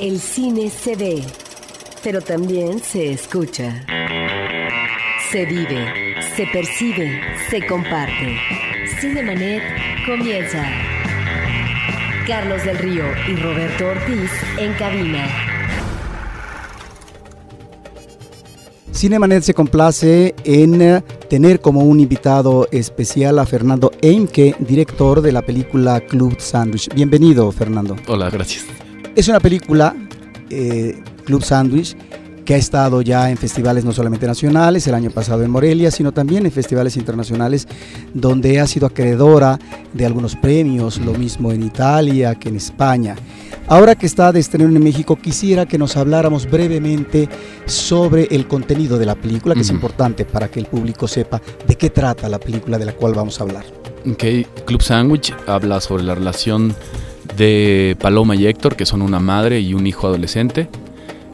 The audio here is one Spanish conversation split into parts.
El cine se ve, pero también se escucha. Se vive, se percibe, se comparte. Cinemanet comienza. Carlos del Río y Roberto Ortiz en cabina. Cinemanet se complace en eh, tener como un invitado especial a Fernando Eimke, director de la película Club Sandwich. Bienvenido, Fernando. Hola, gracias. Es una película, eh, Club Sandwich, que ha estado ya en festivales no solamente nacionales, el año pasado en Morelia, sino también en festivales internacionales, donde ha sido acreedora de algunos premios, lo mismo en Italia que en España. Ahora que está de estreno en México, quisiera que nos habláramos brevemente sobre el contenido de la película, que es importante para que el público sepa de qué trata la película de la cual vamos a hablar. Ok, Club Sandwich habla sobre la relación de Paloma y Héctor, que son una madre y un hijo adolescente,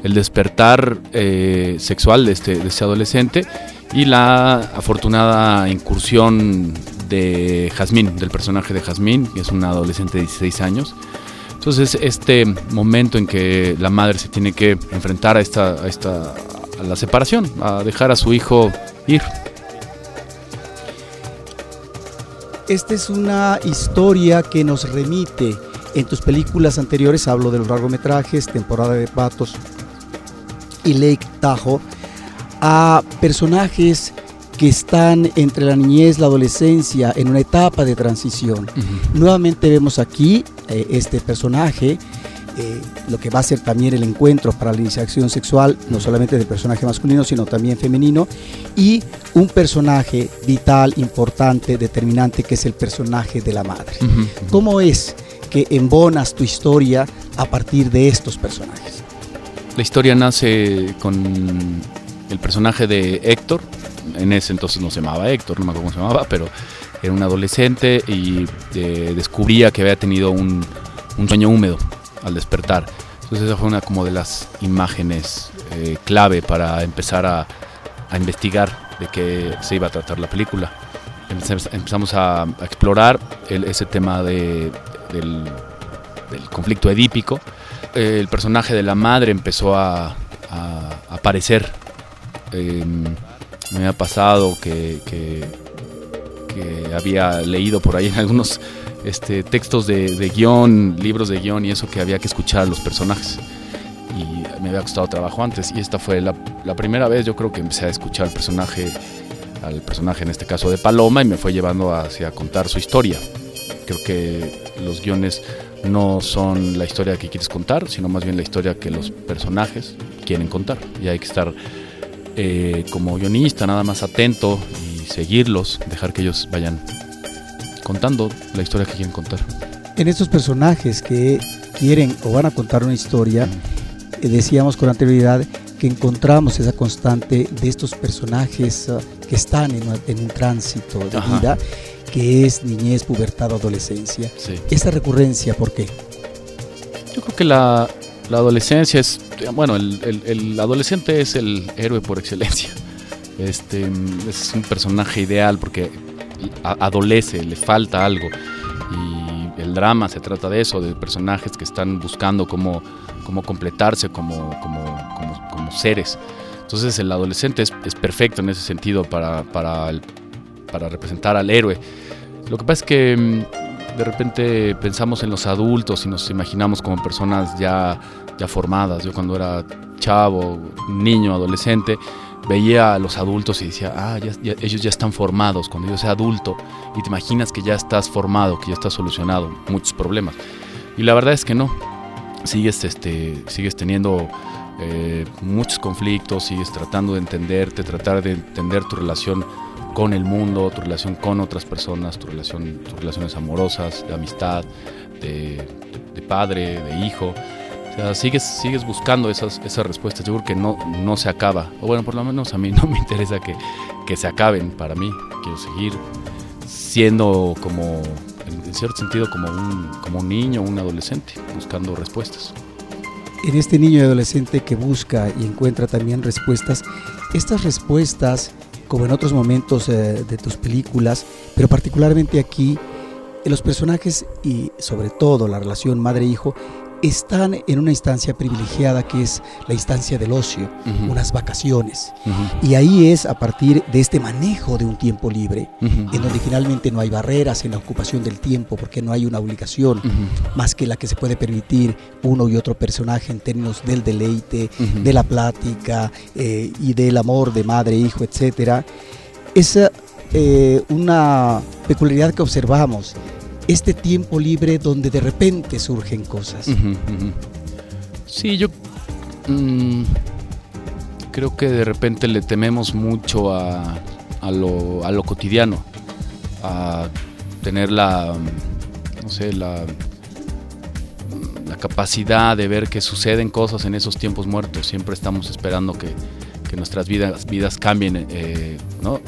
el despertar eh, sexual de este, de este adolescente y la afortunada incursión de Jazmín, del personaje de Jazmín, que es una adolescente de 16 años. Entonces, este momento en que la madre se tiene que enfrentar a esta, a esta a la separación, a dejar a su hijo ir. Esta es una historia que nos remite en tus películas anteriores, hablo de los largometrajes, Temporada de Patos y Lake Tahoe, a personajes que están entre la niñez, la adolescencia, en una etapa de transición. Nuevamente vemos aquí eh, este personaje, eh, lo que va a ser también el encuentro para la iniciación sexual, no solamente del personaje masculino, sino también femenino, y un personaje vital, importante, determinante, que es el personaje de la madre. ¿Cómo es que embonas tu historia a partir de estos personajes? La historia nace con el personaje de Héctor. En ese entonces no se llamaba Héctor, no me acuerdo cómo se llamaba, pero era un adolescente y eh, descubría que había tenido un, un sueño húmedo al despertar. Entonces esa fue una como de las imágenes eh, clave para empezar a, a investigar de qué se iba a tratar la película. Empezamos- a explorar el- ese tema de- del, conflicto edípico eh, el personaje de la madre empezó a, aparecer. Eh, me había pasado que, que- que había leído por ahí en algunos este, textos de, de guion, libros de guion y eso que había que escuchar a los personajes. Y me había costado trabajo antes. Y esta fue la, la primera vez, yo creo que empecé a escuchar al personaje, al personaje en este caso de Paloma, y me fue llevando hacia contar su historia. Creo que los guiones no son la historia que quieres contar, sino más bien la historia que los personajes quieren contar. Y hay que estar eh, como guionista nada más atento y seguirlos, dejar que ellos vayan contando la historia que quieren contar. En estos personajes que quieren o van a contar una historia, eh, decíamos con anterioridad que encontramos esa constante de estos personajes ah, que están en, un tránsito de Ajá. vida, que es niñez, pubertad, adolescencia. Sí. Esa recurrencia, ¿por qué? Yo creo que la, la adolescencia es, bueno, el, el- el adolescente es el héroe por excelencia. Este es un personaje ideal porque adolece, le falta algo. Y el drama se trata de eso, de personajes que están buscando cómo, cómo completarse como, como, como, como seres. Entonces el adolescente es, es perfecto en ese sentido para, para, el- para representar al héroe. Lo que pasa es que mm, de repente pensamos en los adultos y nos imaginamos como personas ya, ya formadas. Yo cuando era chavo, niño, adolescente, veía a los adultos y decía, ah, ya- ellos ya están formados. Cuando yo sea adulto y te imaginas que ya estás formado, que ya estás solucionado muchos problemas. Y la verdad es que no. Sigues, este, sigues teniendo eh, muchos conflictos, sigues tratando de entenderte, tratar de entender tu relación con el mundo, tu relación con otras personas, tu relación, tus relaciones amorosas, de amistad, de, de- padre, de hijo. O sea, sigues, sigues buscando esas, esas respuestas. Yo creo que no, no se acaba. O bueno, por lo menos a mí no me interesa que, que se acaben para mí. Quiero seguir siendo como, en cierto sentido, como un, como un niño, un adolescente, buscando respuestas. En este niño y adolescente que busca y encuentra también respuestas, estas respuestas, como en otros momentos eh, de tus películas, pero particularmente aquí, en los personajes y sobre todo la relación madre-hijo, están en una instancia privilegiada que es la instancia del ocio, unas vacaciones. Y ahí es a partir de este manejo de un tiempo libre, en donde finalmente no hay barreras en la ocupación del tiempo, porque no hay una obligación más que la que se puede permitir uno y otro personaje en términos del deleite, de la plática eh, y del amor de madre, hijo, etcétera, es eh, una peculiaridad que observamos. Este tiempo libre donde de repente surgen cosas. Sí, yo mm, creo que de repente le tememos mucho a, a lo, a lo cotidiano, a tener la, no sé, la, la capacidad de ver que suceden cosas en esos tiempos muertos. Siempre estamos esperando que, que nuestras vidas, vidas cambien, eh, ¿no?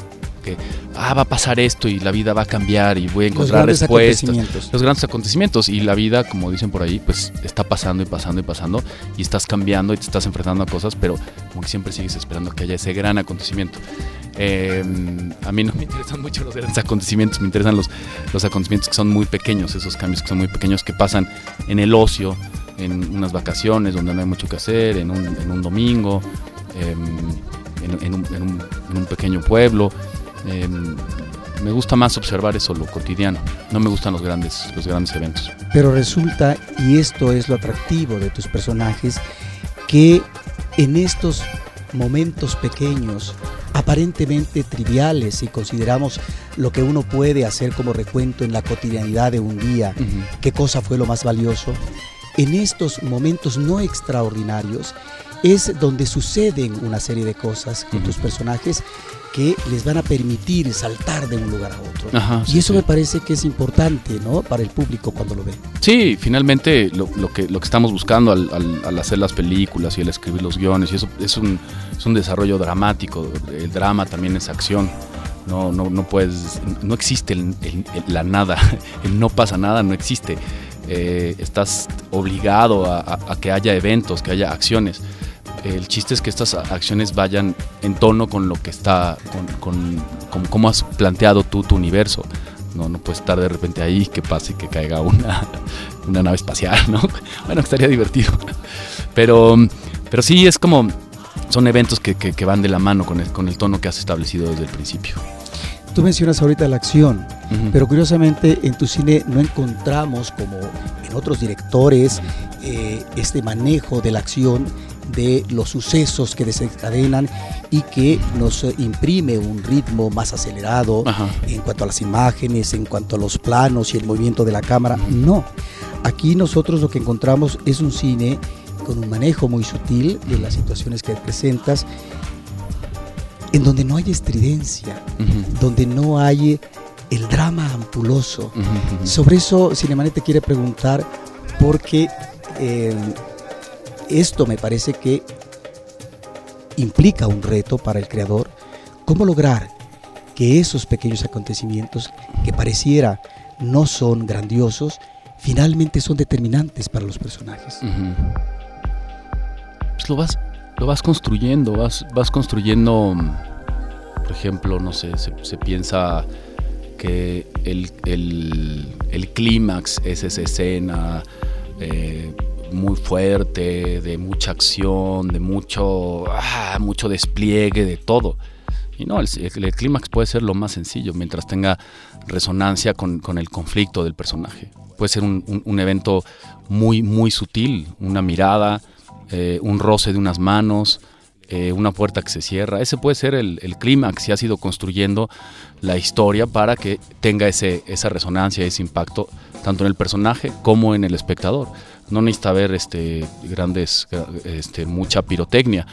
Que, ah, va a pasar esto y la vida va a cambiar y voy a Los encontrar grandes respuestas acontecimientos. los grandes acontecimientos y la vida, como dicen por ahí, pues está pasando y pasando y pasando y estás cambiando y te estás enfrentando a cosas, pero como que siempre sigues esperando que haya ese gran acontecimiento. Eh, a mí no me interesan mucho los grandes acontecimientos, me interesan los, los acontecimientos que son muy pequeños, esos cambios que son muy pequeños que pasan en el ocio, en unas vacaciones donde no hay mucho que hacer, en un, en un domingo, eh, en, en un, en un- en un pequeño pueblo. Eh, me gusta más observar eso, lo cotidiano. No me gustan los grandes, los grandes eventos. Pero resulta, y esto es lo atractivo de tus personajes, que en estos momentos pequeños, aparentemente triviales, si consideramos lo que uno puede hacer como recuento en la cotidianidad de un día, qué cosa fue lo más valioso, en estos momentos no extraordinarios es donde suceden una serie de cosas con tus personajes que les van a permitir saltar de un lugar a otro. Ajá, y sí, eso sí. me parece que es importante, ¿no? Para el público cuando lo ve. Sí, finalmente lo, lo que, lo que estamos buscando al, al- al hacer las películas y al escribir los guiones, y eso es un, es un desarrollo dramático. El drama también es acción. No, no, no puedes, no existe el- el- el- la nada, el no pasa nada, no existe. Eh, estás obligado a, a- a que haya eventos, que haya acciones. El chiste es que estas acciones vayan en tono con lo que está, con, con, con cómo has planteado tú tu universo. No, no puedes estar de repente ahí que pase que caiga una, una nave espacial, ¿no? Bueno, estaría divertido. Pero, pero sí, es como, son eventos que, que- que van de la mano con el, con el tono que has establecido desde el principio. Tú mencionas ahorita la acción, Ujú. pero curiosamente en tu cine no encontramos, como en otros directores, eh, este manejo de la acción, de los sucesos que desencadenan y que nos eh, imprime un ritmo más acelerado Ajá. en cuanto a las imágenes, en cuanto a los planos y el movimiento de la cámara. No, aquí nosotros lo que encontramos es un cine con un manejo muy sutil de las situaciones que presentas, en donde no hay estridencia, donde no hay el drama ampuloso. Sobre eso, Cinemanet te quiere preguntar, porque eh, esto me parece que implica un reto para el creador, cómo lograr que esos pequeños acontecimientos que pareciera no son grandiosos, finalmente son determinantes para los personajes. Pues lo vas, lo vas construyendo, vas, vas construyendo, por ejemplo, no sé, se, se piensa que el, el- el clímax es esa escena eh, muy fuerte, de mucha acción, de mucho, ah, mucho despliegue, de todo. Y no, el, clímax puede ser lo más sencillo, mientras tenga resonancia con, con el conflicto del personaje. Puede ser un, evento muy, muy sutil, una mirada, eh, un roce de unas manos, eh, una puerta que se cierra. Ese puede ser el, clímax y ha sido construyendo la historia para que tenga ese, esa resonancia, ese impacto, tanto en el personaje como en el espectador. No necesita haber este, grandes, este, mucha pirotecnia.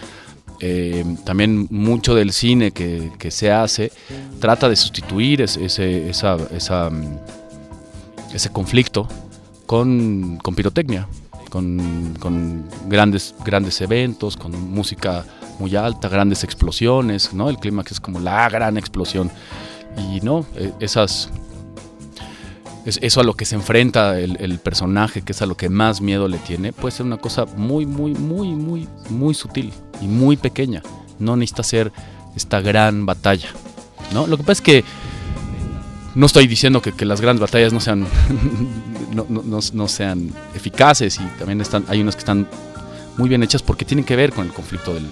Eh, también mucho del cine que, que se hace trata de sustituir ese, esa, mm, ese conflicto con, con pirotecnia, con, con grandes, grandes eventos, con música muy alta, grandes explosiones, ¿no? El clímax es como la gran explosión. Y no, eh, esas, es- eso a lo que se enfrenta el, personaje, que es a lo que más miedo le tiene, puede ser una cosa muy, muy, muy, muy, muy sutil y muy pequeña. No necesita ser esta gran batalla, ¿no? Lo que pasa es que no estoy diciendo que, las grandes batallas no sean, no, no- no- no sean eficaces y también están, hay unas que están muy bien hechas porque tienen que ver con el conflicto del,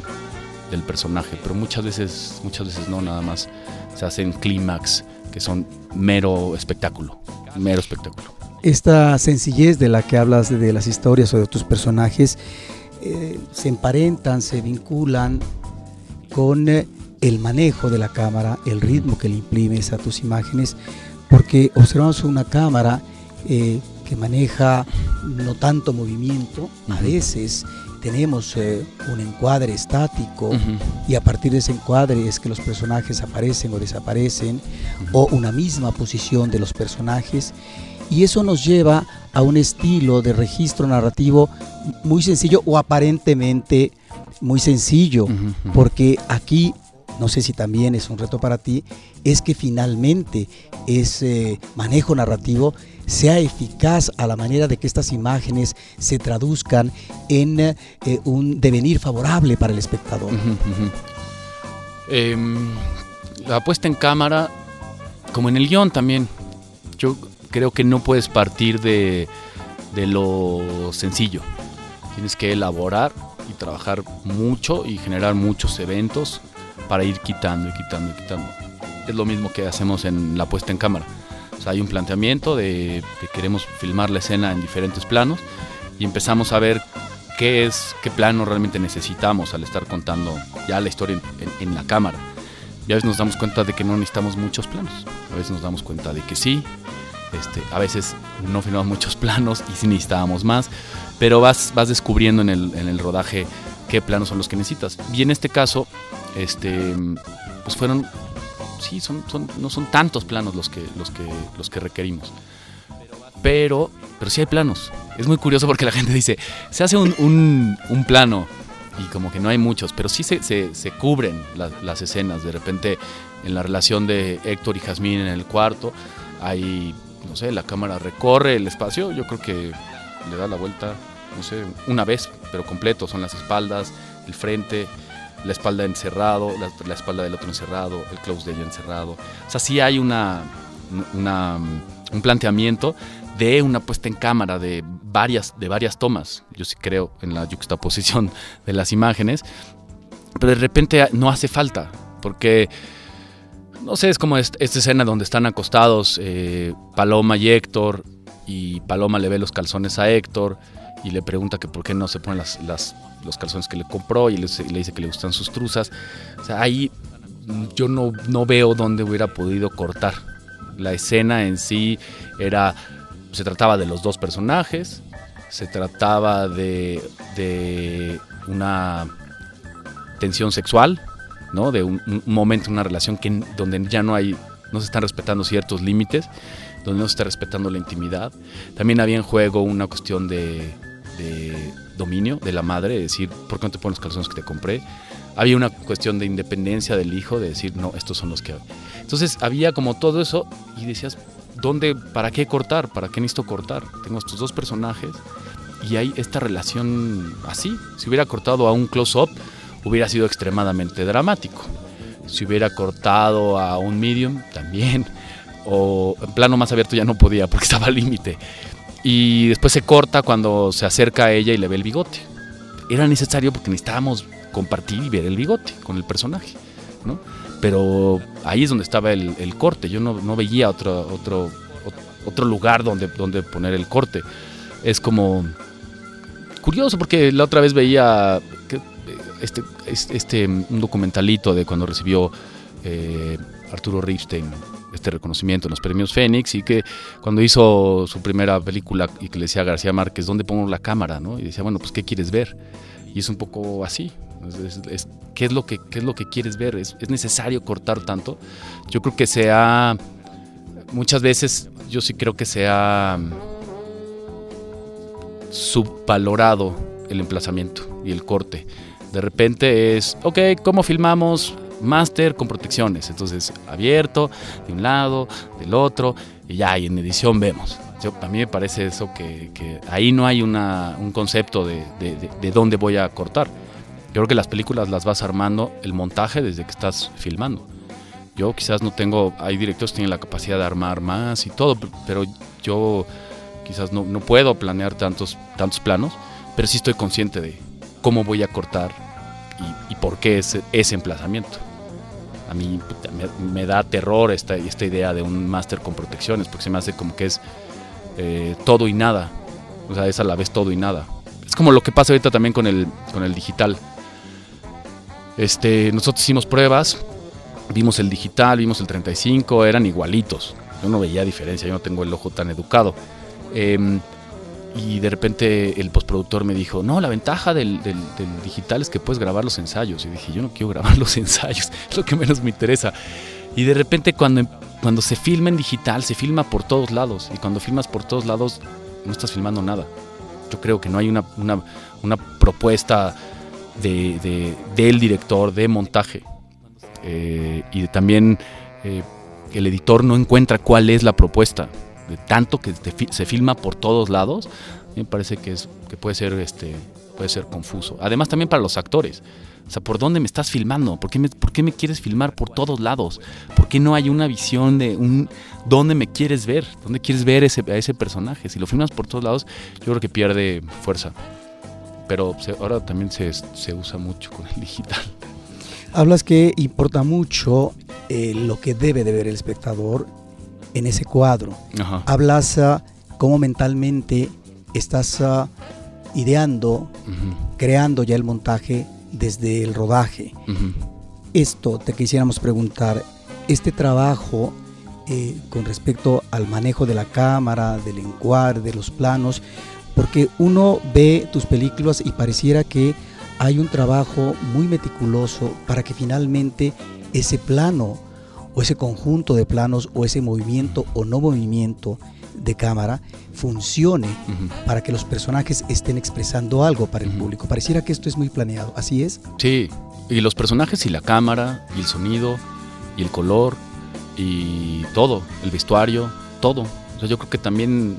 del personaje, pero muchas veces, muchas veces no, nada más se hacen clímax que son mero espectáculo, mero espectáculo. Esta sencillez de la que hablas de, de las historias o de tus personajes eh, se emparentan, se vinculan con eh, el manejo de la cámara, el ritmo que le imprimes a tus imágenes, porque observamos una cámara eh, que maneja no tanto movimiento, a veces tenemos eh, un encuadre estático y a partir de ese encuadre es que los personajes aparecen o desaparecen o una misma posición de los personajes y eso nos lleva a un estilo de registro narrativo muy sencillo o aparentemente muy sencillo porque aquí no sé si también es un reto para ti es que finalmente ese manejo narrativo sea eficaz a la manera de que estas imágenes se traduzcan en eh, un devenir favorable para el espectador. Em, la puesta en cámara, como en el guion también, yo creo que no puedes partir de, de lo sencillo. Tienes que elaborar y trabajar mucho y generar muchos eventos para ir quitando y quitando y quitando. Es lo mismo que hacemos en la puesta en cámara. Sea, hay un planteamiento de que queremos filmar la escena en diferentes planos y empezamos a ver qué es, qué plano realmente necesitamos al estar contando ya la historia en, en- en la cámara. Y a veces nos damos cuenta de que no necesitamos muchos planos. A veces nos damos cuenta de que sí. Este, a veces no filmamos muchos planos y sí necesitábamos más. Pero vas, vas descubriendo en el, en el rodaje qué planos son los que necesitas. Y en este caso, este, pues fueron, sí, son, no son tantos planos los que, los que, los que requerimos. Pero, pero sí hay planos. Es muy curioso porque la gente dice, se hace un, un- plano y como que no hay muchos, pero sí se, se- se cubren la- las escenas. De repente, en la relación de Héctor y Jazmín en el cuarto, hay, no sé, la cámara recorre el espacio. Yo creo que le da la vuelta, no sé, una vez, pero completo. Son las espaldas, el frente, la espalda encerrado, la, espalda del otro encerrado, el close de ella encerrado. O sea, sí hay una, un planteamiento de una puesta en cámara de varias, de varias tomas. Yo sí creo en la juxtaposición de las imágenes, pero de repente no hace falta, porque no sé, es como est- esta escena donde están acostados eh, Paloma y Héctor, y Paloma le ve los calzones a Héctor y le pregunta que por qué no se ponen las- los calzones que le compró y le, dice que le gustan sus truzas. O sea, ahí yo no, no veo dónde hubiera podido cortar. La escena en sí era, se trataba de los dos personajes, se trataba de, de una tensión sexual, ¿no? De un, momento, una relación que, donde ya no hay, no se están respetando ciertos límites, donde no se está respetando la intimidad. También había en juego una cuestión de dominio de la madre, de decir, ¿por qué no te pones los calzones que te compré? Había una cuestión de independencia del hijo, de decir, no, estos son los que... Entonces había como todo eso y decías, ¿dónde, para qué cortar? ¿Para qué necesito cortar? Tengo estos dos personajes y hay esta relación así. Si hubiera cortado a un close-up, hubiera sido extremadamente dramático. Si hubiera cortado a un medium, también. O en plano más abierto ya no podía porque estaba al límite. Y después se corta cuando se acerca a ella y le ve el bigote. Era necesario porque necesitábamos compartir y ver el bigote con el personaje, ¿no? Pero ahí es donde estaba el, el corte. Yo no, no veía otro, otro, otro lugar donde, donde poner el corte. Es como curioso porque la otra vez veía este, este, este, un documentalito de cuando recibió eh, Arturo Ripstein este reconocimiento en los premios Fénix y que cuando hizo su primera película y que le decía a García Márquez, ¿dónde pongo la cámara? ¿no? Y decía, bueno, pues ¿qué quieres ver? Y es un poco así. Es, ¿qué, es lo que, ¿Qué es lo que quieres ver? ¿Es, ¿Es necesario cortar tanto? Yo creo que se ha... Muchas veces yo sí creo que se ha subvalorado el emplazamiento y el corte. De repente es, ok, ¿cómo filmamos? Máster con protecciones. Entonces, abierto, de un lado, del otro, y ya, y en edición vemos. Yo, a mí me parece eso que, que ahí no hay una, un concepto de, de, de, de, dónde voy a cortar. Yo creo que las películas las vas armando el montaje desde que estás filmando. Yo quizás no tengo, hay directores que tienen la capacidad de armar más y todo, pero yo quizás no, no puedo planear tantos, tantos planos, pero sí estoy consciente de cómo voy a cortar y, y por qué ese, ese emplazamiento. A mí me, me, da terror esta, esta idea de un máster con protecciones, porque se me hace como que es eh, todo y nada. O sea, es a la vez todo y nada. Es como lo que pasa ahorita también con el, con el digital. Este, nosotros hicimos pruebas, vimos el digital, vimos el 35, eran igualitos. Yo no veía diferencia, yo no tengo el ojo tan educado. Eh, y de repente el postproductor me dijo, no, la ventaja del, del, del, digital es que puedes grabar los ensayos. Y dije, yo no quiero grabar los ensayos, es lo que menos me interesa. Y de repente cuando, cuando se filma en digital, se filma por todos lados. Y cuando filmas por todos lados, no estás filmando nada. Yo creo que no hay una, una, una propuesta de, de, del director, de montaje. Eh, y también eh, el editor no encuentra cuál es la propuesta de tanto que te, se filma por todos lados, me parece que, es, que puede, ser, este, puede ser confuso. Además también para los actores. O sea, ¿por dónde me estás filmando? ¿Por qué me, por qué me quieres filmar por todos lados? ¿Por qué no hay una visión de un dónde me quieres ver? ¿Dónde quieres ver ese, a ese personaje? Si lo filmas por todos lados, yo creo que pierde fuerza. Pero se, ahora también se, se usa mucho con el digital. Hablas que importa mucho eh, lo que debe de ver el espectador en ese cuadro. Ajá. Hablas uh, cómo mentalmente estás uh, ideando, uh -huh. creando ya el montaje desde el rodaje. -huh. Esto te quisiéramos preguntar, este trabajo eh, con respecto al manejo de la cámara, del encuadre, de los planos, porque uno ve tus películas y pareciera que hay un trabajo muy meticuloso para que finalmente ese plano o ese conjunto de planos o ese movimiento o no movimiento de cámara funcione uh -huh. para que los personajes estén expresando algo para el uh -huh. público. Pareciera que esto es muy planeado, ¿así es? Sí, y los personajes y la cámara y el sonido y el color y todo, el vestuario, todo. O sea, yo creo que también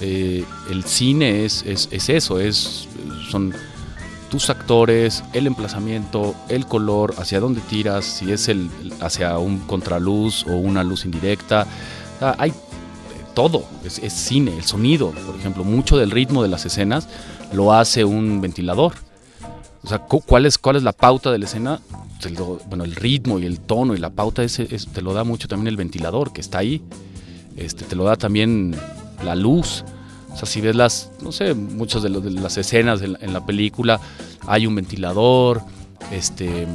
eh, el cine es, es, es eso, es, son tus actores, el emplazamiento, el color, hacia dónde tiras, si es el hacia un contraluz o una luz indirecta. Hay todo, es, cine, el sonido, por ejemplo, mucho del ritmo de las escenas lo hace un ventilador. O sea, ¿cuál es, cuál es la pauta de la escena? Bueno, el ritmo y el tono y la pauta es, te lo da mucho también el ventilador que está ahí. Este, te lo da también la luz. O sea, si ves las, no sé, muchas de, lo, de las escenas en la, película, hay un ventilador, este,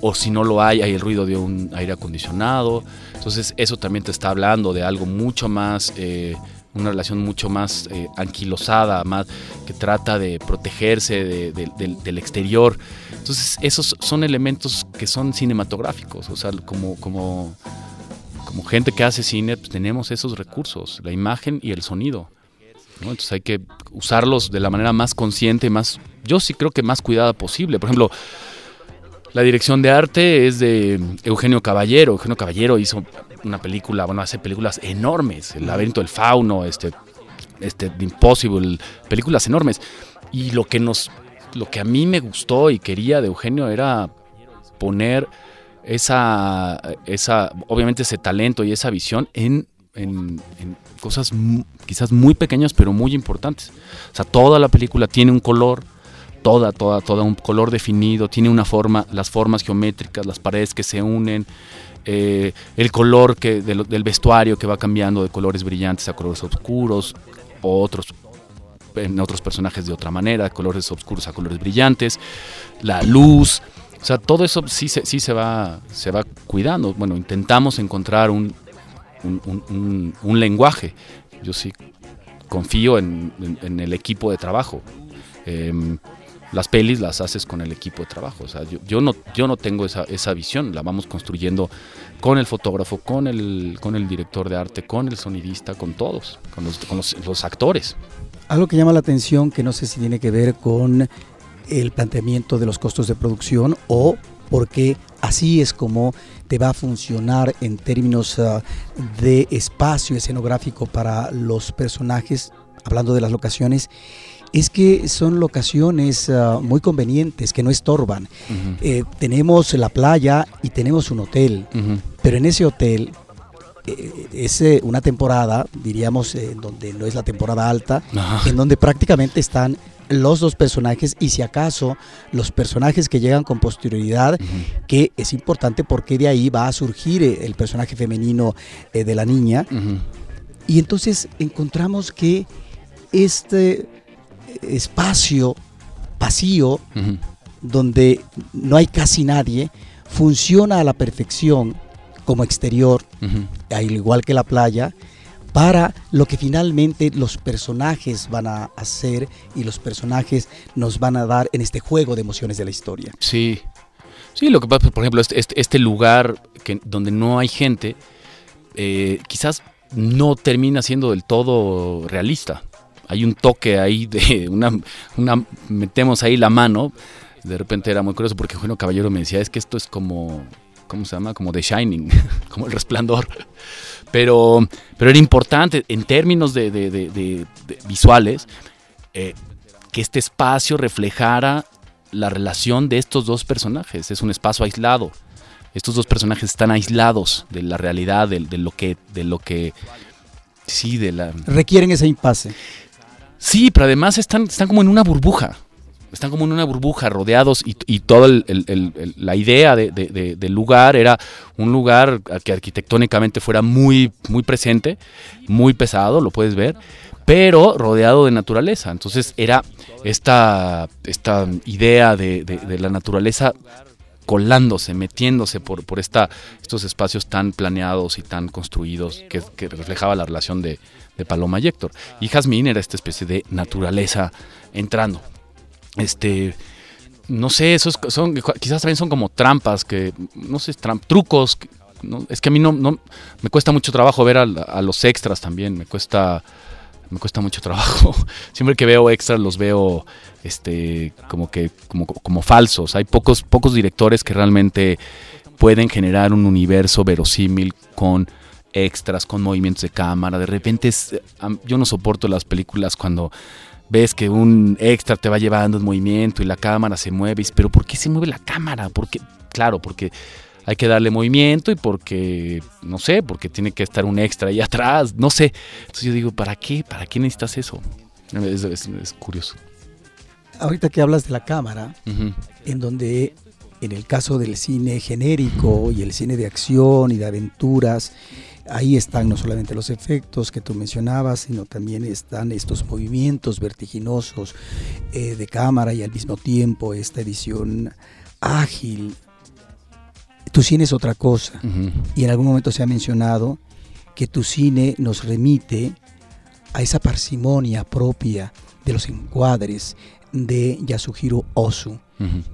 o si no lo hay, hay el ruido de un aire acondicionado. Entonces, eso también te está hablando de algo mucho más, eh, una relación mucho más eh, anquilosada, más que trata de protegerse de, de, de, del exterior. Entonces, esos son elementos que son cinematográficos, o sea, como, como, como gente que hace cine, pues tenemos esos recursos, la imagen y el sonido. Entonces hay que usarlos de la manera más consciente, más, yo sí creo que más cuidada posible. Por ejemplo, la dirección de arte es de Eugenio Caballero. Eugenio Caballero hizo una película, bueno, hace películas enormes, El laberinto del fauno, este, este The Impossible, películas enormes. Y lo que nos, lo que a mí me gustó y quería de Eugenio era poner esa, esa, obviamente ese talento y esa visión en cosas quizás muy pequeñas pero muy importantes. O sea, toda la película tiene un color, toda, toda, toda un color definido, tiene una forma, las formas geométricas, las paredes que se unen, eh, el color que, del, del, vestuario que va cambiando de colores brillantes a colores oscuros, o otros en otros personajes de otra manera, colores oscuros a colores brillantes, la luz, o sea, todo eso sí, sí se, va, se va cuidando. Bueno, intentamos encontrar un, un, lenguaje. Yo sí confío en, el equipo de trabajo. Eh, las pelis las haces con el equipo de trabajo. O sea, yo, no, yo no tengo esa, esa visión, la vamos construyendo con el fotógrafo, con el, con el director de arte, con el sonidista, con todos, con los, los actores. Algo que llama la atención, que no sé si tiene que ver con el planteamiento de los costos de producción o porque así es como te va a funcionar en términos uh, de espacio escenográfico para los personajes, hablando de las locaciones, es que son locaciones uh, muy convenientes, que no estorban. Eh, tenemos la playa y tenemos un hotel, pero en ese hotel eh, es eh, una temporada, diríamos, en donde no es la temporada alta, en donde prácticamente están los dos personajes y si acaso los personajes que llegan con posterioridad, que es importante porque de ahí va a surgir eh, el personaje femenino eh, de la niña. Y entonces encontramos que este espacio vacío, donde no hay casi nadie, funciona a la perfección como exterior, al igual que la playa, para lo que finalmente los personajes van a hacer y los personajes nos van a dar en este juego de emociones de la historia. Sí. Sí, lo que pasa, por ejemplo, este, este- este lugar donde no hay gente, eh, quizás no termina siendo del todo realista. Hay un toque ahí de una, una metemos ahí la mano. De repente era muy curioso porque Jueno Caballero me decía, es que esto es como, ¿cómo se llama? Como The Shining, como el resplandor. Pero, pero era importante en términos de, de- de- de- de visuales eh, que este espacio reflejara la relación de estos dos personajes. Es un espacio aislado. Estos dos personajes están aislados de la realidad, de, de lo que, de lo que, sí, de la. Requieren ese impasse. Sí, pero además están, están como en una burbuja. Están como en una burbuja, rodeados y, y toda la idea de- de- de- del lugar era un lugar que arquitectónicamente fuera muy, muy presente, muy pesado, lo puedes ver, pero rodeado de naturaleza. Entonces era esta, esta idea de, de- la naturaleza colándose, metiéndose por, por esta, estos espacios tan planeados y tan construidos que, que reflejaba la relación de, de Paloma y Héctor. Y Jazmín era esta especie de naturaleza entrando. Este, no sé, esos son, quizás también son como trampas, que, no sé, trucos. no, es que a mí no, no, me cuesta mucho trabajo ver a, los extras también, me cuesta, me cuesta mucho trabajo. Siempre que veo extras los veo, este, como que, como, como falsos. Hay pocos, pocos directores que realmente pueden generar un universo verosímil con extras, con movimientos de cámara. De repente, yo no soporto las películas cuando ves que un extra te va llevando en movimiento y la cámara se mueve. y Pero ¿por qué se mueve la cámara? Porque, claro, porque hay que darle movimiento y porque, no sé, porque tiene que estar un extra ahí atrás, no sé. Entonces yo digo, ¿para qué? ¿Para qué necesitas eso? Es, es- es curioso. Ahorita que hablas de la cámara, en donde en el caso del cine genérico y el cine de acción y de aventuras, ahí están no solamente los efectos que tú mencionabas, sino también están estos movimientos vertiginosos eh, de cámara y al mismo tiempo esta edición ágil. Tu cine es otra cosa. Y en algún momento se ha mencionado que tu cine nos remite a esa parsimonia propia de los encuadres de Yasuhiro Ozu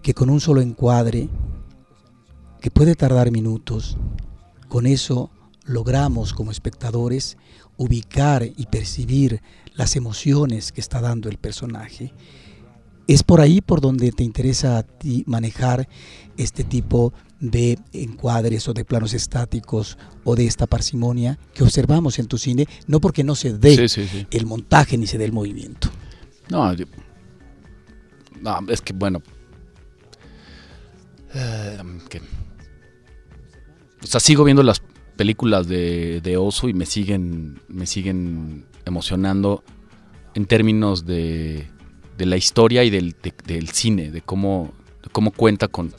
que con un solo encuadre, que puede tardar minutos, con eso logramos como espectadores ubicar y percibir las emociones que está dando el personaje. Es por ahí por donde te interesa a ti manejar este tipo de encuadres o de planos estáticos o de esta parsimonia que observamos en tu cine, no porque no se dé Sí, sí, sí. el montaje ni se dé el movimiento. No, yo- no, es que bueno. eh, que- o sea, sigo viendo las películas de, de Oso y me siguen, me siguen emocionando en términos de, de la historia y del, de- del cine, de cómo, cómo cuenta con,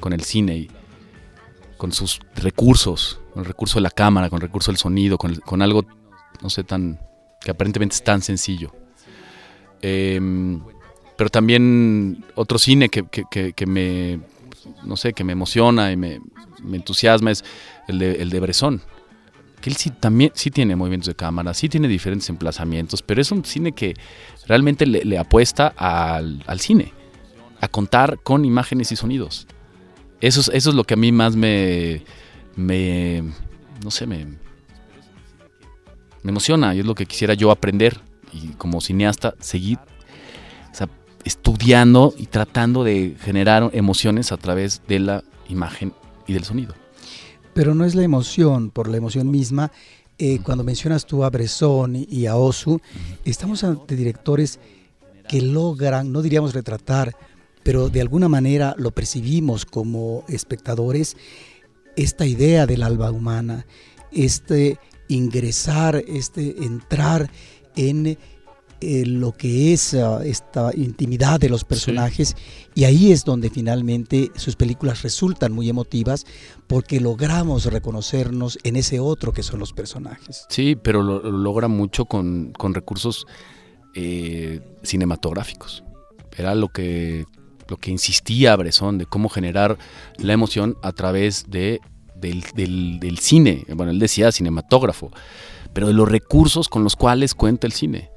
con el cine y con sus recursos, con el recurso de la cámara, con el recurso del sonido, con, el- con algo, no sé, tan que aparentemente es tan sencillo. Em, pero también otro cine que, que- que- que me, no sé, que me emociona y me, me entusiasma es el de, el de Bresson. Que él sí también sí tiene movimientos de cámara, sí tiene diferentes emplazamientos, pero es un cine que realmente le, apuesta al, cine, a contar con imágenes y sonidos. Eso es, eso es lo que a mí más me, no sé, me, me emociona y es lo que quisiera yo aprender y como cineasta seguir estudiando y tratando de generar emociones a través de la imagen y del sonido. Pero no es la emoción, por la emoción misma. eh, cuando mencionas tú a Bresson y a Osu, estamos ante directores que logran, no diríamos retratar, pero de alguna manera lo percibimos como espectadores, esta idea del alba humana, este ingresar, este entrar en eh, lo que es ah, esta intimidad de los personajes y ahí es donde finalmente sus películas resultan muy emotivas porque logramos reconocernos en ese otro que son los personajes. Sí, pero lo, logra mucho con, recursos eh, cinematográficos. Era lo que, lo que insistía Bresson de cómo generar la emoción a través de, del, del cine. Bueno, él decía cinematógrafo, pero de los recursos con los cuales cuenta el cine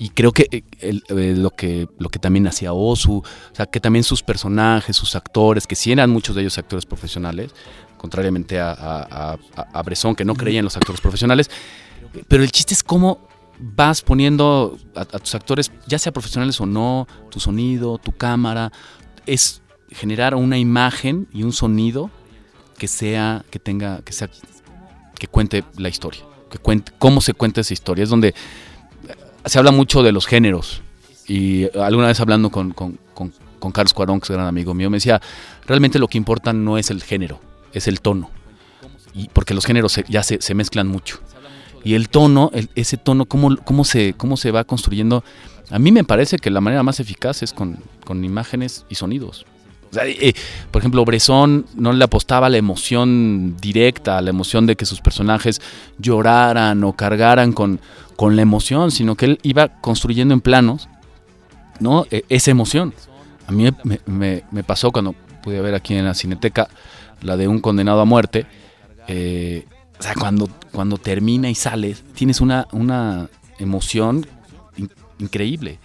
y creo que, eh, eh, lo que lo que también hacía Osu, o sea, que también sus personajes, sus actores, que sí eran muchos de ellos actores profesionales, contrariamente a, a, Bresson, que no creía en los actores profesionales, pero el chiste es cómo vas poniendo a, tus actores, ya sea profesionales o no, tu sonido, tu cámara, es generar una imagen y un sonido que sea, que tenga, que sea, que cuente la historia, que cuente, cómo se cuenta esa historia. Es donde se habla mucho de los géneros. Y alguna vez hablando con, con, Carlos Cuarón, que es un gran amigo mío, me decía, realmente lo que importa no es el género, es el tono. Y porque los géneros ya se, se, mezclan mucho. Y el tono, ese tono, cómo, cómo, se, cómo se va construyendo, a mí me parece que la manera más eficaz es con, con imágenes y sonidos. Eh, por ejemplo, Bresson no le apostaba la emoción directa, a la emoción de que sus personajes lloraran o cargaran con, con la emoción, sino que él iba construyendo en planos ¿no? E, esa emoción. A mí me, pasó cuando pude ver aquí en la cineteca la de un condenado a muerte. Eh, o sea, cuando, cuando termina y sales, tienes una, una emoción increíble.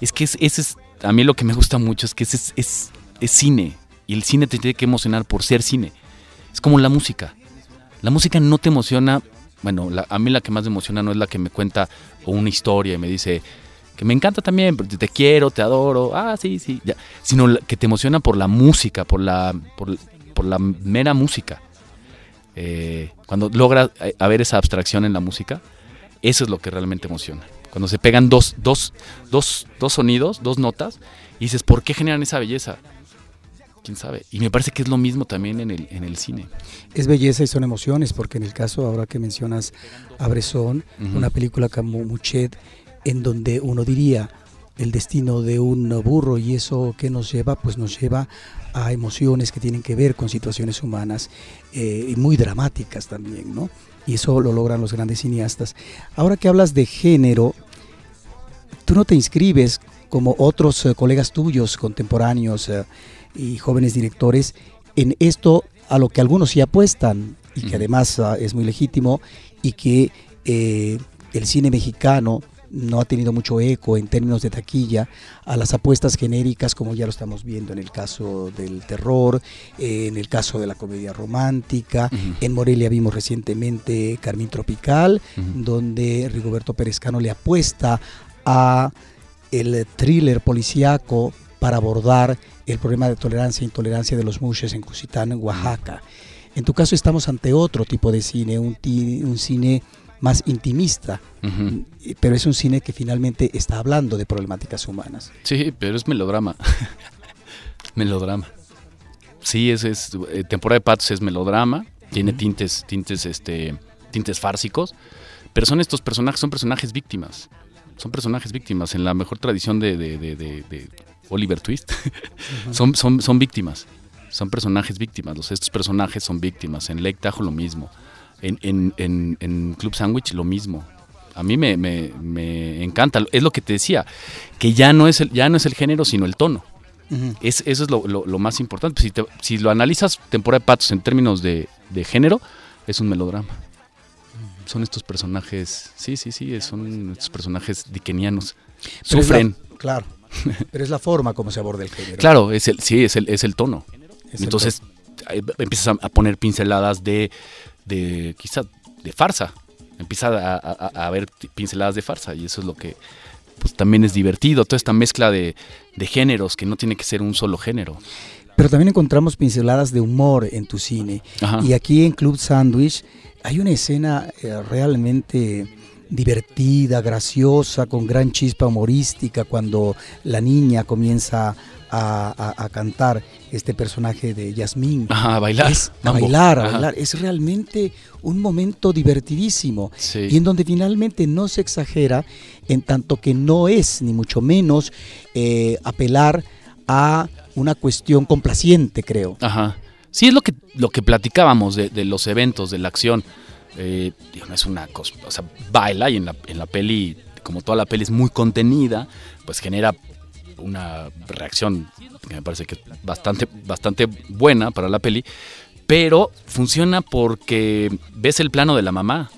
Es que ese es, a mí lo que me gusta mucho es que es, es es cine y el cine te tiene que emocionar por ser cine. Es como la música. La música no te emociona, bueno, a mí la que más me emociona no es la que me cuenta una historia y me dice que me encanta también, te quiero, te adoro, ah, sí, sí, ya. sino que te emociona por la música, por la, por, la mera música. Eh, cuando logras eh, haber esa abstracción en la música, eso es lo que realmente emociona. Cuando se pegan dos, dos, dos, dos sonidos, dos notas, y dices, ¿por qué generan esa belleza? Quién sabe. Y me parece que es lo mismo también en el, en el cine. Es belleza y son emociones, porque en el caso ahora que mencionas a Bresson, una película como Muchet, en donde uno diría el destino de un burro y eso que nos lleva, pues nos lleva a emociones que tienen que ver con situaciones humanas eh, y muy dramáticas también, ¿no? Y eso lo logran los grandes cineastas. Ahora que hablas de género, tú no te inscribes como otros eh, colegas tuyos contemporáneos. Eh, y jóvenes directores en esto a lo que algunos sí apuestan y que además ah, es muy legítimo y que eh, el cine mexicano no ha tenido mucho eco en términos de taquilla a las apuestas genéricas como ya lo estamos viendo en el caso del terror, en el caso de la comedia romántica, en Morelia vimos recientemente Carmín Tropical, donde Rigoberto Perezcano le apuesta a el thriller policíaco para abordar el problema de tolerancia e intolerancia de los mushes en Cusitán, en Oaxaca. En tu caso estamos ante otro tipo de cine, un, un cine más intimista, pero es un cine que finalmente está hablando de problemáticas humanas. Sí, pero es melodrama. melodrama. Sí, es, es eh, temporada de patos es melodrama, tiene tintes, tintes, este, tintes fársicos, pero son estos personajes, son personajes víctimas. Son personajes víctimas en la mejor tradición de Oliver Twist, son, son, son víctimas, son personajes víctimas. Los, estos personajes son víctimas. En Lake Tahoe lo mismo. En, en, en, Club Sandwich lo mismo. A mí me, me, encanta. Es lo que te decía, que ya no es el, ya no es el género, sino el tono. es, eso es lo, lo, más importante. Si, si, lo analizas, temporada de patos en términos de, de género, es un melodrama. Son estos personajes, sí, sí, sí, son estos personajes dickenianos. Sufren. claro, Pero es la forma como se aborda el género. Claro, es el, sí, es el, es el tono. Entonces empiezas a, poner pinceladas de, de quizá de farsa. Empieza a, a, ver pinceladas de farsa y eso es lo que pues también es divertido. Toda esta mezcla de, de géneros que no tiene que ser un solo género. Pero también encontramos pinceladas de humor en tu cine. Y aquí en Club Sandwich hay una escena eh, realmente divertida, graciosa, con gran chispa humorística, cuando la niña comienza a, cantar este personaje de Yasmín. a bailar. Es, a bailar, a bailar. Es realmente un momento divertidísimo. Y en donde finalmente no se exagera, en tanto que no es, ni mucho menos, eh, apelar a una cuestión complaciente, creo. Ajá. Sí, es lo que, lo que platicábamos de, los eventos, de la acción. Eh, es una cosa, o sea, baila y en la, en la peli, como toda la peli es muy contenida, pues genera una reacción que me parece que es bastante, bastante buena para la peli, pero funciona porque ves el plano de la mamá.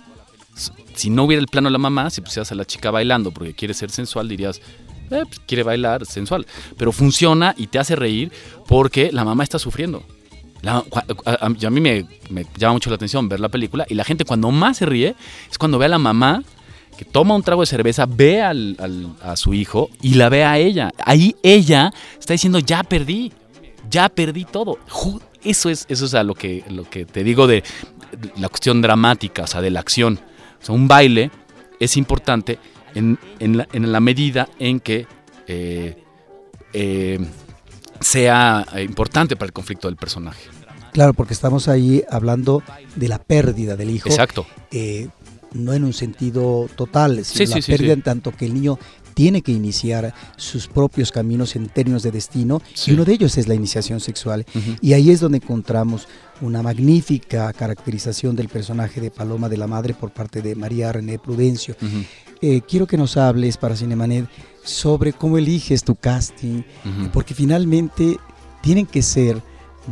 Si no hubiera el plano de la mamá, si pusieras a la chica bailando porque quiere ser sensual, dirías, eh, pues, quiere bailar sensual. Pero funciona y te hace reír porque la mamá está sufriendo. A, mí me, llama mucho la atención ver la película y la gente cuando más se ríe es cuando ve a la mamá que toma un trago de cerveza, ve al, a su hijo y la ve a ella. Ahí ella está diciendo, ya perdí, ya perdí todo. Eso es, eso es lo que, lo que te digo de la cuestión dramática, o sea, de la acción. O sea, un baile es importante en, la, medida en que eh, eh, sea importante para el conflicto del personaje. Claro, porque estamos ahí hablando de la pérdida del hijo. Exacto. Eh, no en un sentido total, sino la pérdida en tanto que el niño tiene que iniciar sus propios caminos en términos de destino y uno de ellos es la iniciación sexual. Y ahí es donde encontramos una magnífica caracterización del personaje de Paloma de la Madre por parte de María René Prudencio. Eh, quiero que nos hables para Cinemanet sobre cómo eliges tu casting, porque finalmente tienen que ser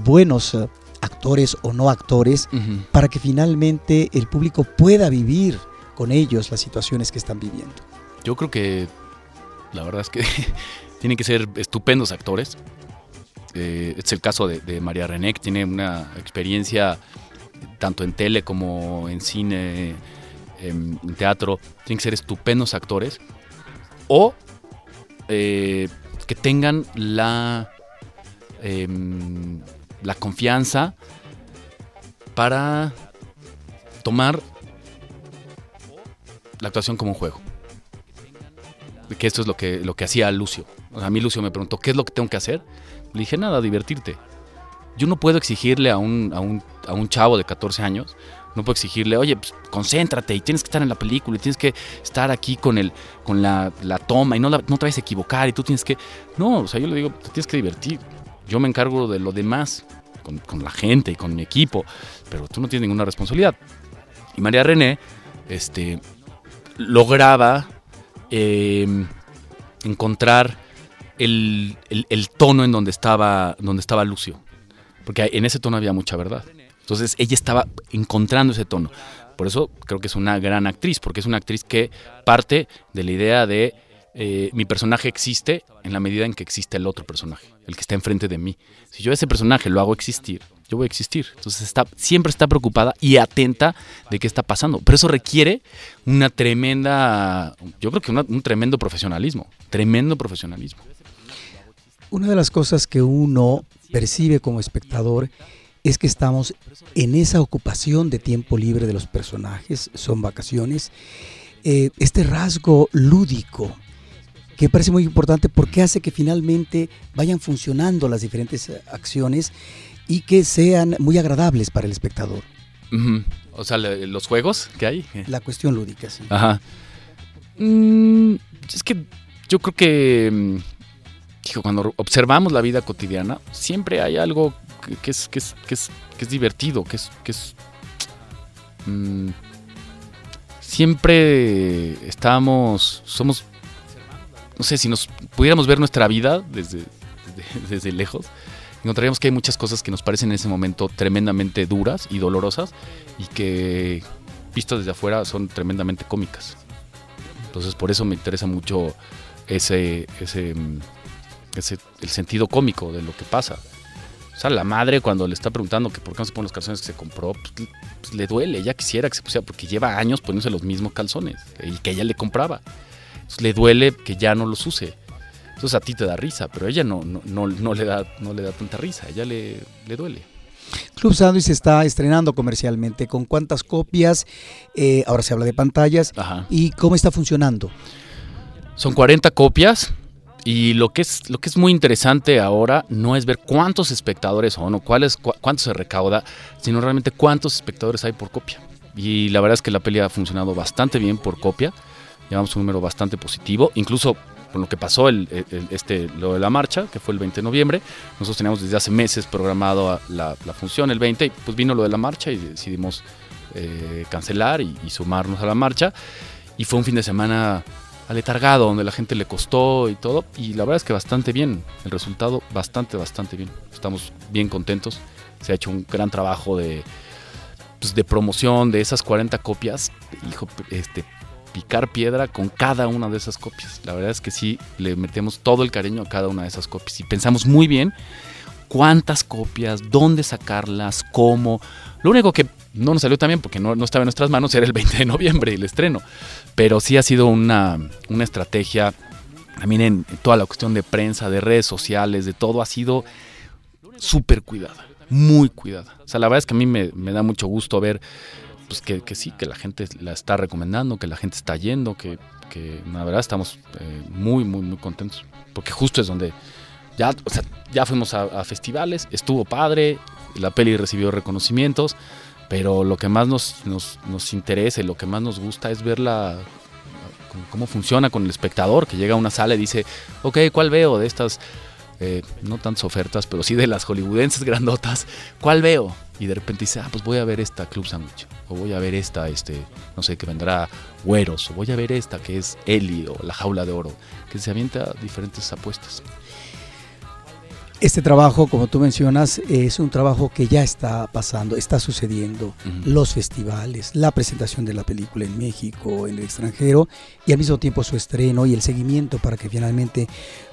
buenos eh, actores o no actores, para que finalmente el público pueda vivir con ellos las situaciones que están viviendo. Yo creo que la verdad es que tienen que ser estupendos actores. Eh, es el caso de, María René, que tiene una experiencia tanto en tele como en cine, en, teatro. Tienen que ser estupendos actores. O eh, que tengan la em, la confianza para tomar la actuación como un juego. Que esto es lo que, lo que hacía Lucio. a mí Lucio me preguntó, ¿qué es lo que tengo que hacer? Le dije, nada, divertirte. Yo no puedo exigirle a un, a un, a un chavo de 14 años, no puedo exigirle, oye, pues, concéntrate y tienes que estar en la película y tienes que estar aquí con, el, con la, toma y no, no te vayas a equivocar y tú tienes que... No, o sea, yo le digo, te tienes que divertir. Yo me encargo de lo demás, con, la gente y con mi equipo, pero tú no tienes ninguna responsabilidad. Y María René este, lograba em, encontrar el, tono en donde estaba, donde estaba Lucio, porque en ese tono había mucha verdad. Entonces ella estaba encontrando ese tono. Por eso creo que es una gran actriz, porque es una actriz que parte de la idea de eh, mi personaje existe en la medida en que existe el otro personaje, el que está enfrente de mí. Si yo ese personaje lo hago existir, yo voy a existir. Entonces está, siempre está preocupada y atenta de qué está pasando. Pero eso requiere una tremenda, yo creo que un tremendo profesionalismo, tremendo profesionalismo. Una de las cosas que uno percibe como espectador es que estamos en esa ocupación de tiempo libre de los personajes, son vacaciones. Eh, este rasgo lúdico que me parece muy importante porque hace que finalmente vayan funcionando las diferentes eh, acciones y que sean muy agradables para el espectador. O sea, los juegos que hay. La cuestión lúdica, sí. Ajá. Mm, es que yo creo que, mm, cuando observamos la vida cotidiana, siempre hay algo que, es, que, es, que, es, que es divertido, que es... Que es mm, siempre estamos, somos no sé, si nos pudiéramos ver nuestra vida desde, desde, lejos, encontraríamos que hay muchas cosas que nos parecen en ese momento tremendamente duras y dolorosas y que vistas desde afuera son tremendamente cómicas. Entonces por eso me interesa mucho ese, ese, ese el sentido cómico de lo que pasa. O sea, la madre cuando le está preguntando que por qué no se ponen los calzones que se compró, pues, pues, le duele, ella quisiera que se pusiera, porque lleva años poniéndose los mismos calzones y que ella le compraba le duele que ya no los use. Entonces a ti te da risa, pero a ella no, no, no, le, da, no le da tanta risa, a ella le, le duele. Club Sandwich se está estrenando comercialmente. ¿Con cuántas copias? Eh, ahora se habla de pantallas. Ajá. ¿Y cómo está funcionando? Son 40 copias. Y lo que es lo que es muy interesante ahora no es ver cuántos espectadores son o cuáles cu- cuánto se recauda, sino realmente cuántos espectadores hay por copia. Y la verdad es que la peli ha funcionado bastante bien por copia. Llevamos un número bastante positivo, incluso con lo que pasó el, este lo de la marcha, que fue el 20 de noviembre. Nosotros teníamos desde hace meses programado la, la función el 20 y pues vino lo de la marcha y decidimos eh, cancelar y, y sumarnos a la marcha. Y fue un fin de semana aletargado, donde la gente le costó y todo. Y la verdad es que bastante bien. El resultado bastante, bastante bien. Estamos bien contentos. Se ha hecho un gran trabajo de, pues, de promoción de esas 40 copias. Hijo, este, picar piedra con cada una de esas copias. La verdad es que sí, le metemos todo el cariño a cada una de esas copias. Y pensamos muy bien cuántas copias, dónde sacarlas, cómo. Lo único que no nos salió también porque no, no estaba en nuestras manos era el 20 de noviembre el estreno. Pero sí ha sido una, una estrategia, también en, toda la cuestión de prensa, de redes sociales, de todo, ha sido súper cuidada, muy cuidada. O sea, la verdad es que a mí me, me da mucho gusto ver pues que, que sí, que la gente la está recomendando, que la gente está yendo, que, que la verdad estamos eh, muy, muy, muy contentos. Porque justo es donde ya, o sea, ya fuimos a festivales, estuvo padre, la peli recibió reconocimientos, pero lo que más nos, nos, nos interesa y lo que más nos gusta es verla cómo, funciona con el espectador que llega a una sala y dice, ok, ¿cuál veo de estas, eh, no tantas ofertas, pero sí de las hollywoodenses grandotas, ¿cuál veo? Y de repente dice, ah, pues voy a ver esta Club Sandwich, o voy a ver esta, este, no sé, que vendrá Güeros, o voy a ver esta que es Eli, o La Jaula de Oro, que se avienta diferentes apuestas. Este trabajo, como tú mencionas, es un trabajo que ya está pasando, está sucediendo. Los festivales, la presentación de la película en México, en el extranjero, y al mismo tiempo su estreno y el seguimiento para que finalmente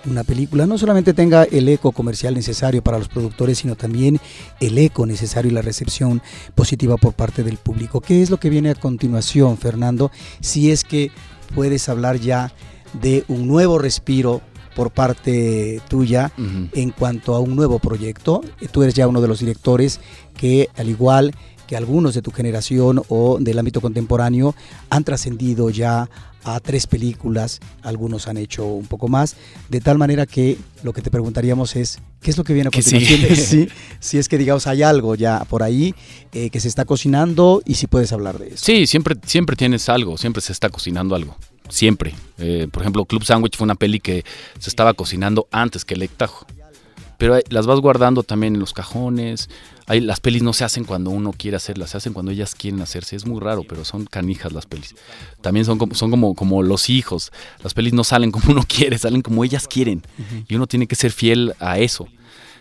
una película no solamente tenga el eco comercial necesario para los productores, sino también el eco necesario y la recepción positiva por parte del público. ¿Qué es lo que viene a continuación, Fernando? Si es que puedes hablar ya de un nuevo respiro por parte tuya en cuanto a un nuevo proyecto. Tú eres ya uno de los directores que, al igual que algunos de tu generación o del ámbito contemporáneo, han trascendido ya a tres películas, algunos han hecho un poco más, de tal manera que lo que te preguntaríamos es, ¿qué es lo que viene a continuación? sí. Sí, si es que digamos hay algo ya por ahí eh, que se está cocinando y si puedes hablar de eso. Sí, siempre, siempre tienes algo, siempre se está cocinando algo. Siempre. Eh, por ejemplo, Club Sandwich fue una peli que se estaba cocinando antes que el Ectajo. Pero hay- las vas guardando también en los cajones. Hay, las pelis no se hacen cuando uno quiere hacerlas, se hacen cuando ellas quieren hacerse. Es muy raro, pero son canijas las pelis. También son como, son como, como los hijos. Las pelis no salen como uno quiere, salen como ellas quieren. Y uno tiene que ser fiel a eso.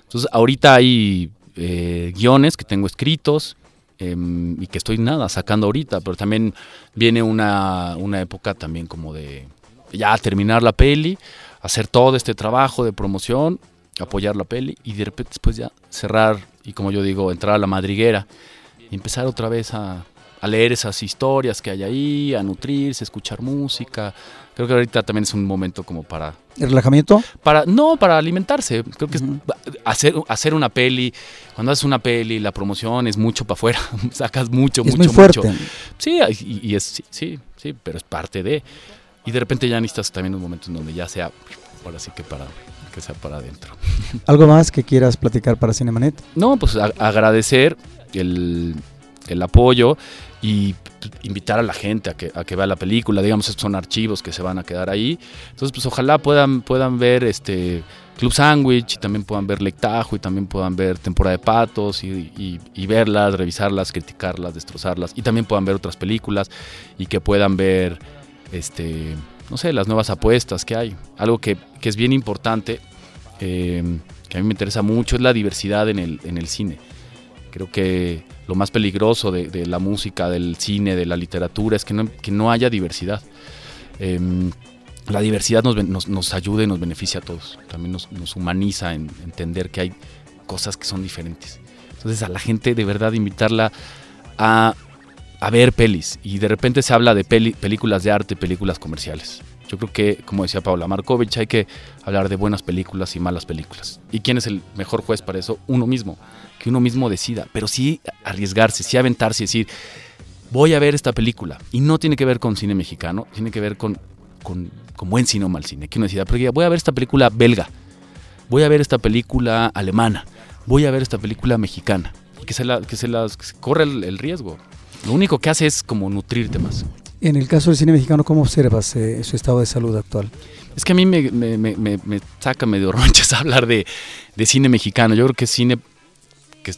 Entonces, ahorita hay eh, guiones que tengo escritos em, y que estoy nada sacando ahorita, pero también viene una, una época también como de ya terminar la peli, hacer todo este trabajo de promoción, apoyar la peli y de repente después ya cerrar y como yo digo, entrar a la madriguera y empezar otra vez a, a leer esas historias que hay ahí, a nutrirse, escuchar música. Creo que ahorita también es un momento como para ¿El relajamiento? para no para alimentarse. Creo que es- hacer hacer una peli. Cuando haces una peli la promoción es mucho para afuera. Sacas mucho es mucho muy fuerte. mucho. Sí y, y es sí, sí sí pero es parte de. Y de repente ya necesitas también un momento en donde ya sea ahora sí que para que sea para adentro. ¿Algo más que quieras platicar para Cinemanet? no pues a- agradecer el, el apoyo y invitar a la gente a que, a que vea la película. Digamos, son archivos que se van a quedar ahí. Entonces, pues ojalá puedan, puedan ver este Club Sandwich y también puedan ver Lectajo y también puedan ver Temporada de Patos y, y- y verlas, revisarlas, criticarlas, destrozarlas. Y también puedan ver otras películas y que puedan ver, este, no sé, las nuevas apuestas que hay. Algo que, que es bien importante, eh, que a mí me interesa mucho, es la diversidad en el, en el cine. Creo que lo más peligroso de, la música, del cine, de la literatura, es que no, que no haya diversidad. Em, la diversidad nos, nos, nos ayuda y nos beneficia a todos. También nos, humaniza en entender que hay cosas que son diferentes. Entonces a la gente de verdad invitarla a, a ver pelis. Y de repente se habla de películas de arte, películas comerciales. Yo creo que, como decía Paula Markovich, hay que hablar de buenas películas y malas películas. ¿Y quién es el mejor juez para eso? Uno mismo. Que uno mismo decida. Pero sí arriesgarse, sí aventarse y decir, voy a ver esta película. Y no tiene que ver con cine mexicano, tiene que ver con, con, buen cine o mal cine. Que uno decida, porque voy a ver esta película belga, voy a ver esta película alemana, voy a ver esta película mexicana. Que se, la, que se las corre el riesgo. Lo único que hace es como nutrirte más. En el caso del cine mexicano, ¿cómo observas su estado de salud actual? Es que a mí me, saca medio ronchas hablar de, cine mexicano. Yo creo que cine que,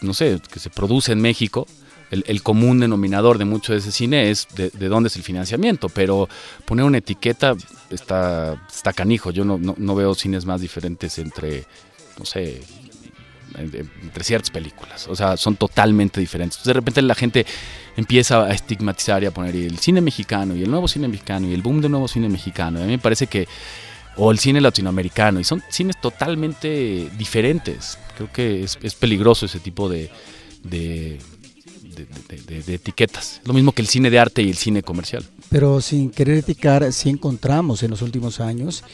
no sé, que se produce en México. El, común denominador de mucho de ese cine es de, de, dónde es el financiamiento, pero poner una etiqueta está, está canijo. Yo no veo cines más diferentes entre, no sé, entre ciertas películas. O sea, son totalmente diferentes. Entonces, de repente la gente empieza a estigmatizar y a poner el cine mexicano y el nuevo cine mexicano y el boom del nuevo cine mexicano. a mí me parece que o el cine latinoamericano y son cines totalmente diferentes. Creo que es, peligroso ese tipo de, de, de, etiquetas. Lo mismo que el cine de arte y el cine comercial. Pero sin querer eticar, sí encontramos en los últimos años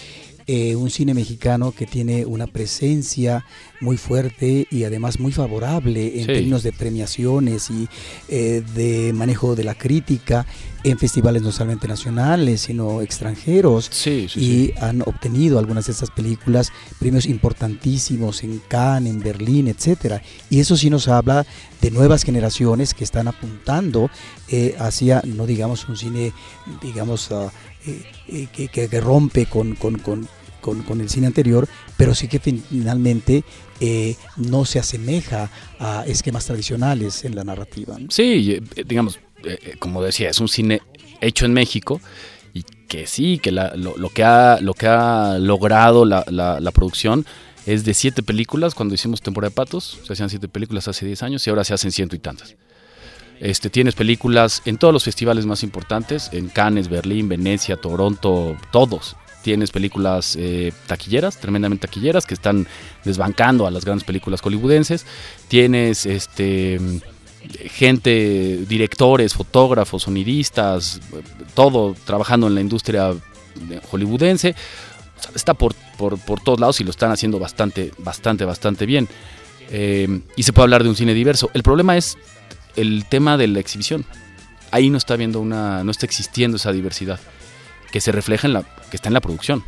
eh, un cine mexicano que tiene una presencia muy fuerte y además muy favorable en términos de premiaciones y eh, de manejo de la crítica en festivales no solamente nacionales, sino extranjeros. y han obtenido algunas de estas películas premios importantísimos en Cannes, en Berlín, etcétera. Y eso sí nos habla de nuevas generaciones que están apuntando eh, hacia, no digamos, un cine, digamos, ah, que, que, rompe con, con, con, con, el cine anterior, pero sí que finalmente eh, no se asemeja a esquemas tradicionales en la narrativa. Sí, eh, digamos, eh, como decía, es un cine hecho en México y que sí, que lo, que ha, lo que ha logrado la, la, producción es de siete películas, cuando hicimos Temporada de Patos, se hacían siete películas hace diez años y ahora se hacen ciento y tantas. Este, tienes películas en todos los festivales más importantes, en Cannes, Berlín, Venecia, Toronto, todos tienes películas eh, taquilleras, tremendamente taquilleras, que están desbancando a las grandes películas hollywoodenses. Tienes este gente, directores, fotógrafos, sonidistas, todo trabajando en la industria hollywoodense. está por, por, todos lados y lo están haciendo bastante, bastante, bastante bien. Eh, y se puede hablar de un cine diverso. El problema es el tema de la exhibición. Ahí no está viendo una, no está existiendo esa diversidad que se refleja en la, que está en la producción,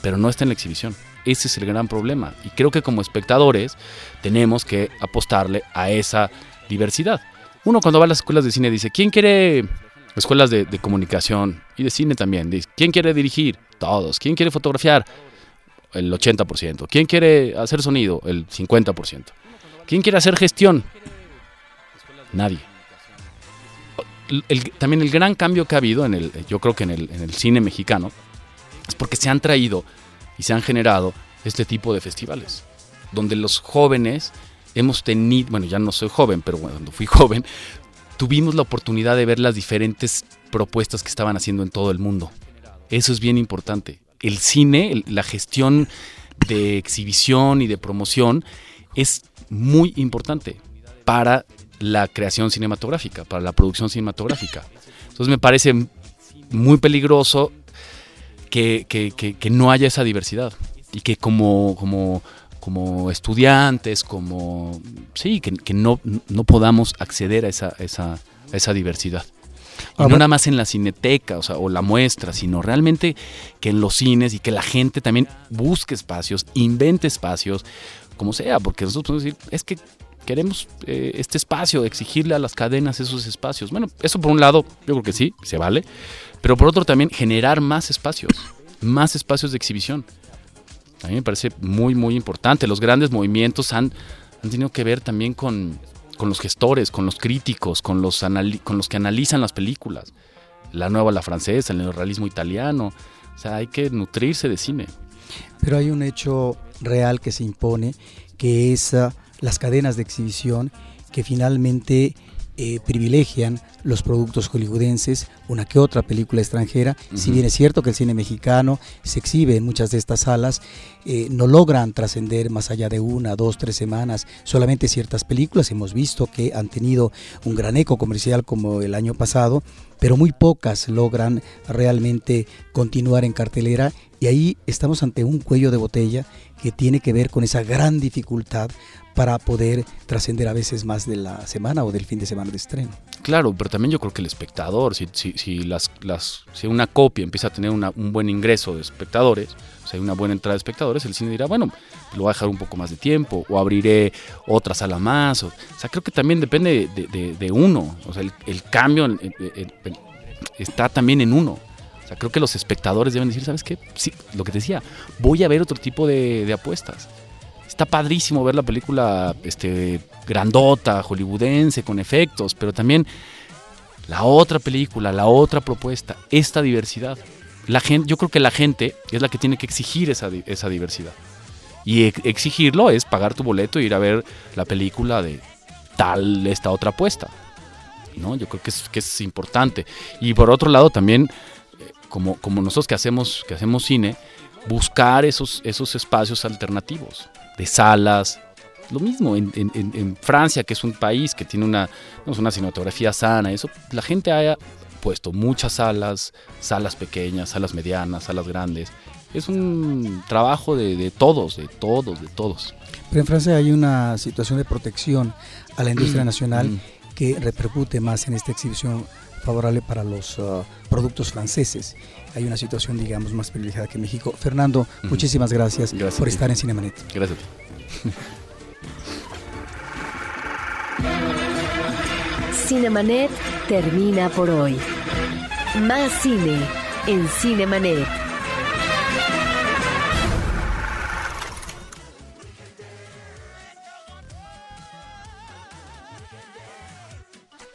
pero no está en la exhibición. Ese es el gran problema. Y creo que como espectadores tenemos que apostarle a esa diversidad. Uno cuando va a las escuelas de cine dice, ¿quién quiere escuelas de, comunicación y de cine también? Dice, ¿quién quiere dirigir? Todos. ¿Quién quiere fotografiar? El 80%. ¿Quién quiere hacer sonido? El 50%. ¿Quién quiere hacer gestión? Nadie también el gran cambio que ha habido, en el, yo creo que en el, en el cine mexicano, es porque se han traído y se han generado este tipo de festivales, donde los jóvenes hemos tenido, bueno, ya no soy joven, pero cuando fui joven, tuvimos la oportunidad de ver las diferentes propuestas que estaban haciendo en todo el mundo. Eso es bien importante. El cine, la gestión de exhibición y de promoción es muy importante para la creación cinematográfica, para la producción cinematográfica. Entonces me parece muy peligroso que, no haya esa diversidad y que como, como, como estudiantes, como sí, que, no, no, podamos acceder a esa, esa, esa diversidad. Y no nada más en la cineteca o, sea, o la muestra, sino realmente que en los cines y que la gente también busque espacios, invente espacios, como sea, porque nosotros podemos decir, es que queremos eh, este espacio, exigirle a las cadenas esos espacios. Bueno, eso por un lado, yo creo que sí, se vale, pero por otro también generar más espacios, más espacios de exhibición. A mí me parece muy, muy importante. Los grandes movimientos han, han tenido que ver también con, con los gestores, con los críticos, con los, con los que analizan las películas. La nueva, la francesa, el neorrealismo italiano. O sea, hay que nutrirse de cine. Pero hay un hecho real que se impone, que es ah, las cadenas de exhibición que finalmente eh, privilegian los productos hollywoodenses, una que otra película extranjera. Si bien es cierto que el cine mexicano se exhibe en muchas de estas salas, eh, no logran trascender más allá de una, dos, tres semanas. Solamente ciertas películas hemos visto que han tenido un gran eco comercial como el año pasado pero muy pocas logran realmente continuar en cartelera y ahí estamos ante un cuello de botella que tiene que ver con esa gran dificultad para poder trascender a veces más de la semana o del fin de semana de estreno. Claro, pero también yo creo que el espectador, si, si, si las, las, si una copia empieza a tener un buen ingreso de espectadores, o sea, una buena entrada de espectadores, el cine dirá, bueno, lo voy a dejar un poco más de tiempo, o abriré otra sala más. O, sea, creo que también depende de, uno. O sea, el, cambio está también en uno. O creo que los espectadores deben decir, ¿sabes qué? Sí, lo que te decía, voy a ver otro tipo de, apuestas. Está padrísimo ver la película este, grandota, hollywoodense, con efectos, pero también la otra película, la otra propuesta, esta diversidad. La gente, yo creo que la gente es la que tiene que exigir esa, esa diversidad. Y exigirlo es pagar tu boleto e ir a ver la película de tal, esta otra apuesta. ¿no? Yo creo que es, que es importante. Y por otro lado también, eh, como, como nosotros que hacemos, que hacemos cine, buscar esos, esos espacios alternativos, de salas. Lo mismo en, en, Francia, que es un país que tiene una, una cinematografía sana, eso, la gente haya puesto muchas salas, salas pequeñas, salas medianas, salas grandes, es un trabajo de, todos, de todos, de todos. Pero en Francia hay una situación de protección a la industria nacional mm. que repercute más en esta exhibición favorable para los uh, productos franceses. Hay una situación, digamos, más privilegiada que México. Fernando, muchísimas gracias, por estar en Cinemanet. Gracias. Cinemanet termina por hoy. Más cine en Cinemanet.